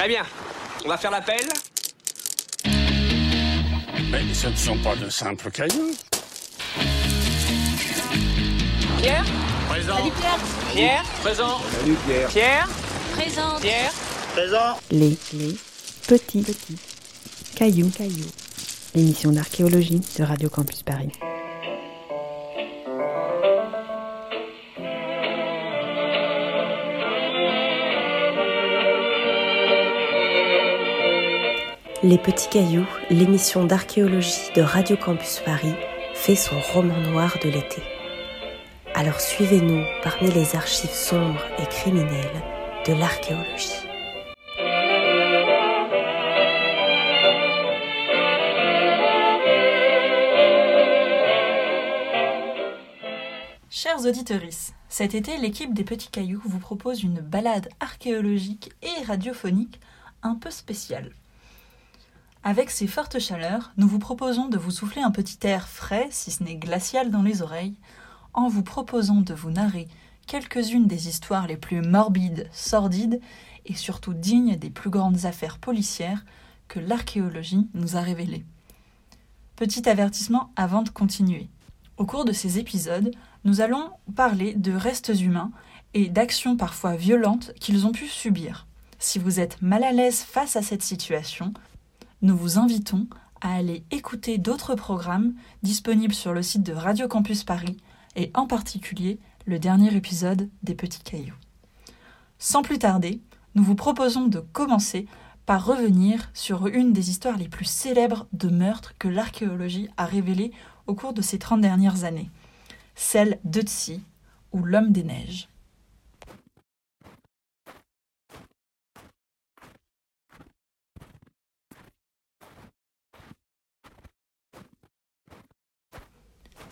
Très bien. On va faire l'appel. Mais ce ne sont pas de simples cailloux. Pierre Présent. Pierre Présent. Pierre Présente. Pierre Les, les petits, petits cailloux, cailloux. L'émission d'archéologie de Radio Campus Paris. Les petits cailloux, l'émission d'archéologie de Radio Campus Paris, fait son roman noir de l'été. Alors suivez-nous parmi les archives sombres et criminelles de l'archéologie. Chers auditeurs, cet été, l'équipe des Petits Cailloux vous propose une balade archéologique et radiophonique un peu spéciale. Avec ces fortes chaleurs, nous vous proposons de vous souffler un petit air frais, si ce n'est glacial, dans les oreilles, en vous proposant de vous narrer quelques-unes des histoires les plus morbides, sordides et surtout dignes des plus grandes affaires policières que l'archéologie nous a révélées. Petit avertissement avant de continuer. Au cours de ces épisodes, nous allons parler de restes humains et d'actions parfois violentes qu'ils ont pu subir. Si vous êtes mal à l'aise face à cette situation, nous vous invitons à aller écouter d'autres programmes disponibles sur le site de Radio Campus Paris et en particulier le dernier épisode des Petits Cailloux. Sans plus tarder, nous vous proposons de commencer par revenir sur une des histoires les plus célèbres de meurtres que l'archéologie a révélées au cours de ces 30 dernières années, celle d'Ötzi ou l'homme des neiges.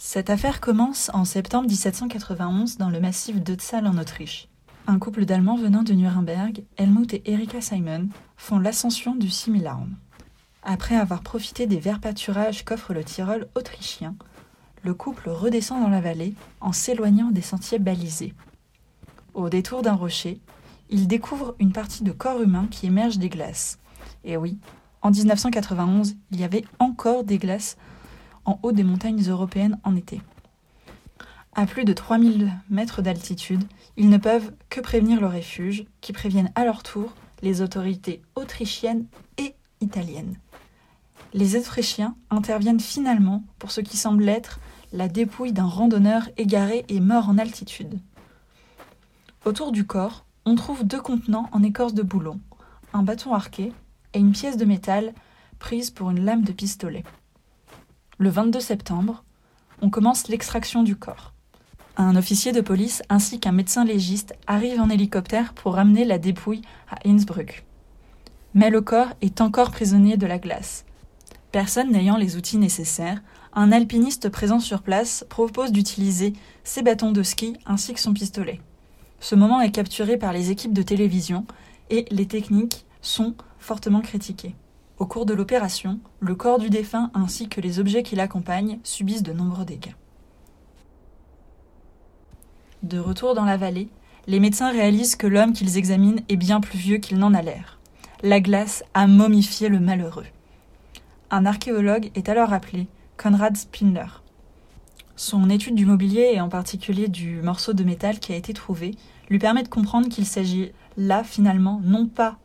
Cette affaire commence en septembre 1791 dans le massif d'Ötztal en Autriche. Un couple d'Allemands venant de Nuremberg, Helmut et Erika Simon, font l'ascension du Similorn. Après avoir profité des verts pâturages qu'offre le Tyrol autrichien, le couple redescend dans la vallée en s'éloignant des sentiers balisés. Au détour d'un rocher, ils découvrent une partie de corps humain qui émerge des glaces. Et oui, en 1991, il y avait encore des glaces en haut des montagnes européennes en été. À plus de 3000 mètres d'altitude, ils ne peuvent que prévenir le refuge, qui préviennent à leur tour les autorités autrichiennes et italiennes. Les Autrichiens interviennent finalement pour ce qui semble être la dépouille d'un randonneur égaré et mort en altitude. Autour du corps, on trouve deux contenants en écorce de boulon, un bâton arqué et une pièce de métal prise pour une lame de pistolet. Le 22 septembre, on commence l'extraction du corps. Un officier de police ainsi qu'un médecin légiste arrivent en hélicoptère pour ramener la dépouille à Innsbruck. Mais le corps est encore prisonnier de la glace. Personne n'ayant les outils nécessaires, un alpiniste présent sur place propose d'utiliser ses bâtons de ski ainsi que son pistolet. Ce moment est capturé par les équipes de télévision et les techniques sont fortement critiquées. Au cours de l'opération, le corps du défunt ainsi que les objets qui l'accompagnent subissent de nombreux dégâts. De retour dans la vallée, les médecins réalisent que l'homme qu'ils examinent est bien plus vieux qu'il n'en a l'air. La glace a momifié le malheureux. Un archéologue est alors appelé Konrad Spindler. Son étude du mobilier et en particulier du morceau de métal qui a été trouvé lui permet de comprendre qu'il s'agit là finalement non pas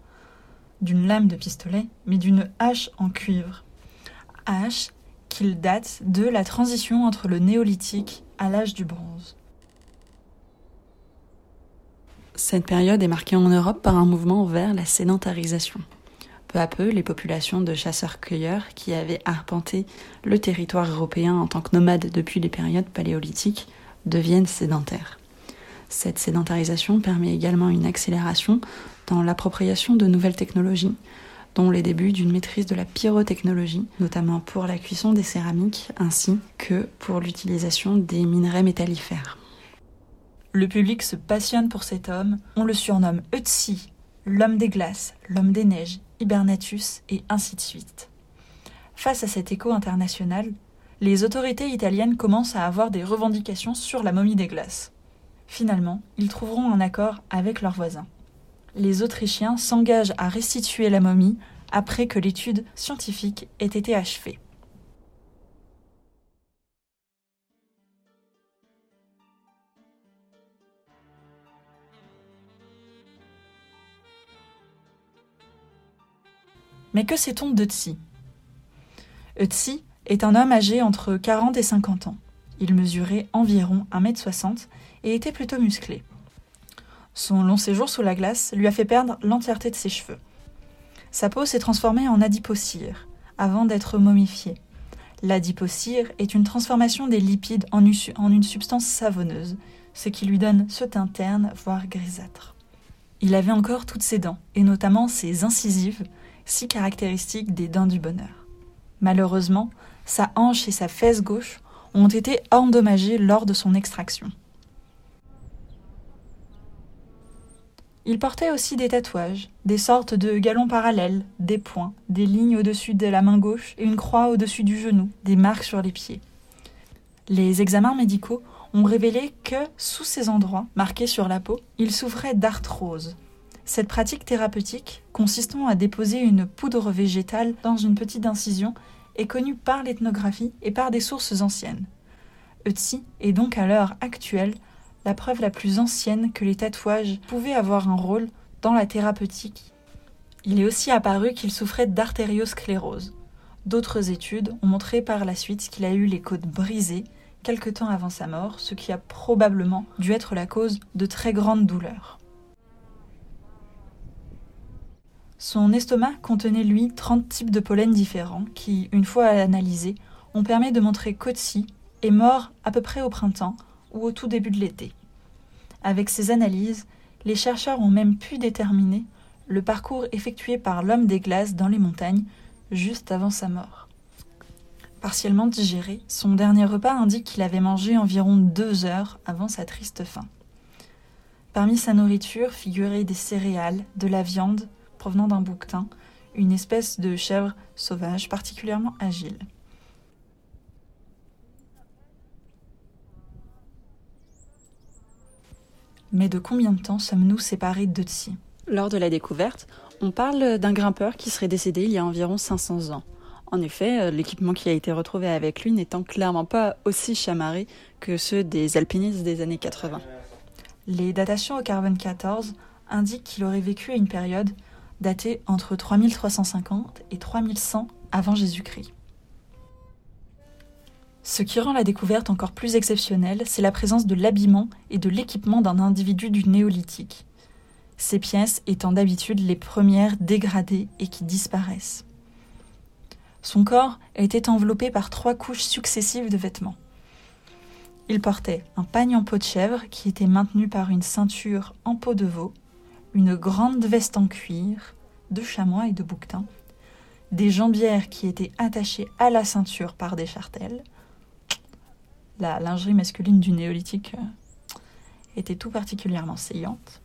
d'une lame de pistolet, mais d'une hache en cuivre. Hache qu'il date de la transition entre le néolithique à l'âge du bronze. Cette période est marquée en Europe par un mouvement vers la sédentarisation. Peu à peu, les populations de chasseurs-cueilleurs qui avaient arpenté le territoire européen en tant que nomades depuis les périodes paléolithiques deviennent sédentaires. Cette sédentarisation permet également une accélération dans l'appropriation de nouvelles technologies, dont les débuts d'une maîtrise de la pyrotechnologie, notamment pour la cuisson des céramiques ainsi que pour l'utilisation des minerais métallifères. Le public se passionne pour cet homme, on le surnomme Ötzi, l'homme des glaces, l'homme des neiges, Hibernatus et ainsi de suite. Face à cet écho international, les autorités italiennes commencent à avoir des revendications sur la momie des glaces. Finalement, ils trouveront un accord avec leurs voisins. Les Autrichiens s'engagent à restituer la momie après que l'étude scientifique ait été achevée. Mais que sait-on d'Ötzi Ötzi est un homme âgé entre 40 et 50 ans. Il mesurait environ 1m60 et était plutôt musclé. Son long séjour sous la glace lui a fait perdre l'entièreté de ses cheveux. Sa peau s'est transformée en adipocire avant d'être momifiée. L'adipocire est une transformation des lipides en une substance savonneuse, ce qui lui donne ce teint terne, voire grisâtre. Il avait encore toutes ses dents, et notamment ses incisives, si caractéristiques des dents du bonheur. Malheureusement, sa hanche et sa fesse gauche ont été endommagées lors de son extraction. Il portait aussi des tatouages, des sortes de galons parallèles, des points, des lignes au-dessus de la main gauche et une croix au-dessus du genou, des marques sur les pieds. Les examens médicaux ont révélé que, sous ces endroits, marqués sur la peau, il souffrait d'arthrose, cette pratique thérapeutique, consistant à déposer une poudre végétale dans une petite incision, est connue par l'ethnographie et par des sources anciennes. Ötzi est donc à l'heure actuelle la preuve la plus ancienne que les tatouages pouvaient avoir un rôle dans la thérapeutique. Il est aussi apparu qu'il souffrait d'artériosclérose. D'autres études ont montré par la suite qu'il a eu les côtes brisées quelque temps avant sa mort, ce qui a probablement dû être la cause de très grandes douleurs. Son estomac contenait lui 30 types de pollen différents qui, une fois analysés, ont permis de montrer qu'Otsi est mort à peu près au printemps ou au tout début de l'été. Avec ces analyses, les chercheurs ont même pu déterminer le parcours effectué par l'homme des glaces dans les montagnes juste avant sa mort. Partiellement digéré, son dernier repas indique qu'il avait mangé environ deux heures avant sa triste fin. Parmi sa nourriture figuraient des céréales, de la viande, provenant d'un bouquetin, une espèce de chèvre sauvage particulièrement agile. Mais de combien de temps sommes-nous séparés d'Otzi Lors de la découverte, on parle d'un grimpeur qui serait décédé il y a environ 500 ans. En effet, euh, l'équipement qui a été retrouvé avec lui n'étant clairement pas aussi chamarré que ceux des alpinistes des années 80. Les datations au carbone 14 indiquent qu'il aurait vécu à une période daté entre 3350 et 3100 avant Jésus-Christ. Ce qui rend la découverte encore plus exceptionnelle, c'est la présence de l'habillement et de l'équipement d'un individu du néolithique, ces pièces étant d'habitude les premières dégradées et qui disparaissent. Son corps était enveloppé par trois couches successives de vêtements. Il portait un pagne en peau de chèvre qui était maintenu par une ceinture en peau de veau, une grande veste en cuir, de chamois et de bouquetins, des jambières qui étaient attachées à la ceinture par des chartelles. La lingerie masculine du néolithique euh, était tout particulièrement saillante.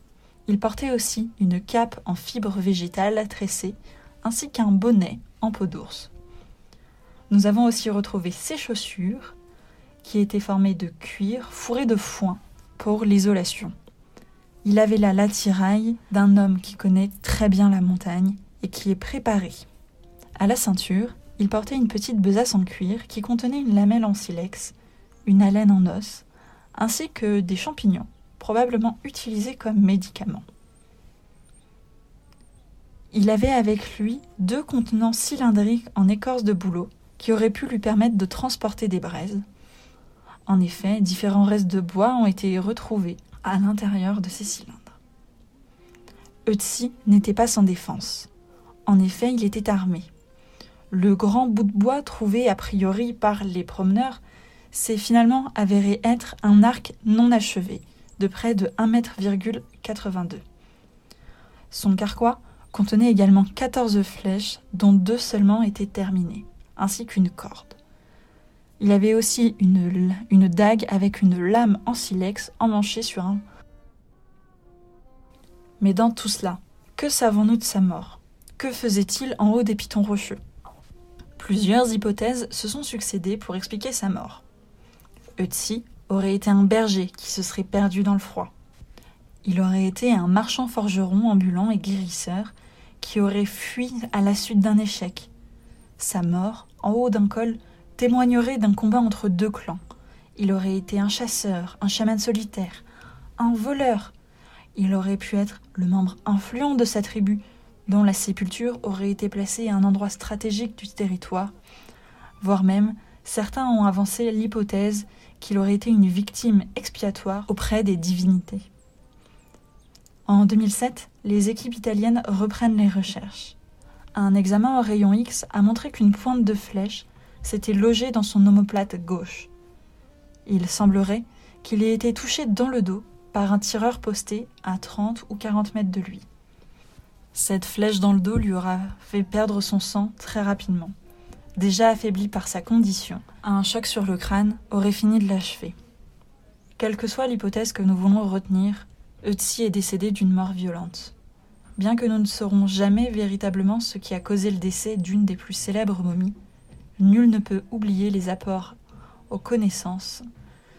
Il portait aussi une cape en fibre végétale tressée, ainsi qu'un bonnet en peau d'ours. Nous avons aussi retrouvé ses chaussures, qui étaient formées de cuir fourré de foin pour l'isolation. Il avait là l'attirail d'un homme qui connaît très bien la montagne et qui est préparé. À la ceinture, il portait une petite besace en cuir qui contenait une lamelle en silex, une haleine en os, ainsi que des champignons, probablement utilisés comme médicaments. Il avait avec lui deux contenants cylindriques en écorce de bouleau qui auraient pu lui permettre de transporter des braises. En effet, différents restes de bois ont été retrouvés à l'intérieur de ces cylindres. Ötzi n'était pas sans défense. En effet, il était armé. Le grand bout de bois trouvé a priori par les promeneurs s'est finalement avéré être un arc non achevé, de près de 1,82 m. Son carquois contenait également 14 flèches, dont deux seulement étaient terminées, ainsi qu'une corde. Il avait aussi une, une dague avec une lame en silex emmanchée sur un. Mais dans tout cela, que savons-nous de sa mort? Que faisait-il en haut des pitons rocheux? Plusieurs hypothèses se sont succédées pour expliquer sa mort. Ötzi aurait été un berger qui se serait perdu dans le froid. Il aurait été un marchand forgeron ambulant et guérisseur qui aurait fui à la suite d'un échec. Sa mort, en haut d'un col, témoignerait d'un combat entre deux clans. Il aurait été un chasseur, un chaman solitaire, un voleur. Il aurait pu être le membre influent de sa tribu, dont la sépulture aurait été placée à un endroit stratégique du territoire, voire même certains ont avancé l'hypothèse qu'il aurait été une victime expiatoire auprès des divinités. En 2007, les équipes italiennes reprennent les recherches. Un examen au rayon X a montré qu'une pointe de flèche s'était logée dans son omoplate gauche. Il semblerait qu'il ait été touché dans le dos par un tireur posté à 30 ou 40 mètres de lui. Cette flèche dans le dos lui aura fait perdre son sang très rapidement. Déjà affaibli par sa condition, un choc sur le crâne aurait fini de l'achever. Quelle que soit l'hypothèse que nous voulons retenir, Ötzi est décédé d'une mort violente. Bien que nous ne saurons jamais véritablement ce qui a causé le décès d'une des plus célèbres momies, nul ne peut oublier les apports aux connaissances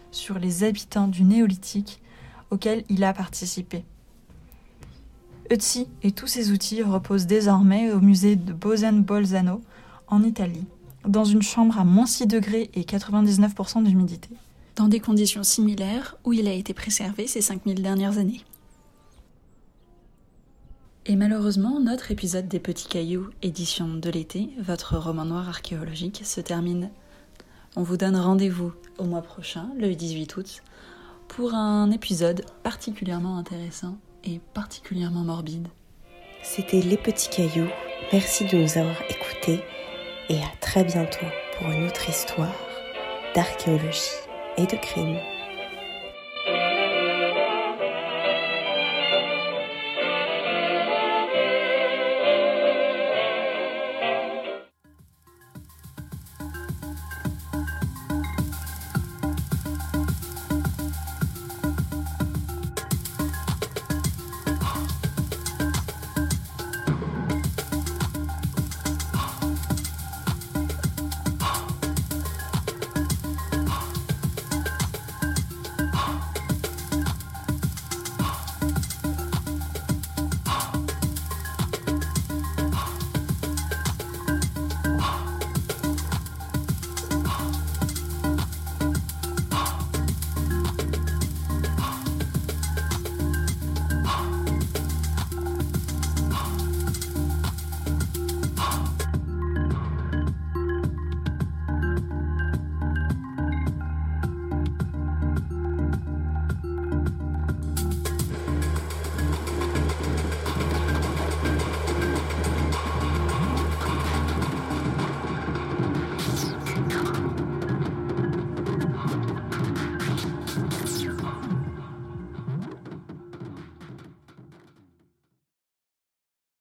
sur les habitants du néolithique auxquels il a participé. Ötzi et tous ses outils reposent désormais au musée de Bosen-Bolzano en Italie, dans une chambre à moins 6 degrés et 99% d'humidité dans des conditions similaires où il a été préservé ces 5000 dernières années. Et malheureusement, notre épisode des Petits Cailloux, édition de l'été, votre roman noir archéologique, se termine. On vous donne rendez-vous au mois prochain, le 18 août, pour un épisode particulièrement intéressant et particulièrement morbide. C'était Les Petits Cailloux. Merci de nous avoir écoutés et à très bientôt pour une autre histoire d'archéologie et de crime.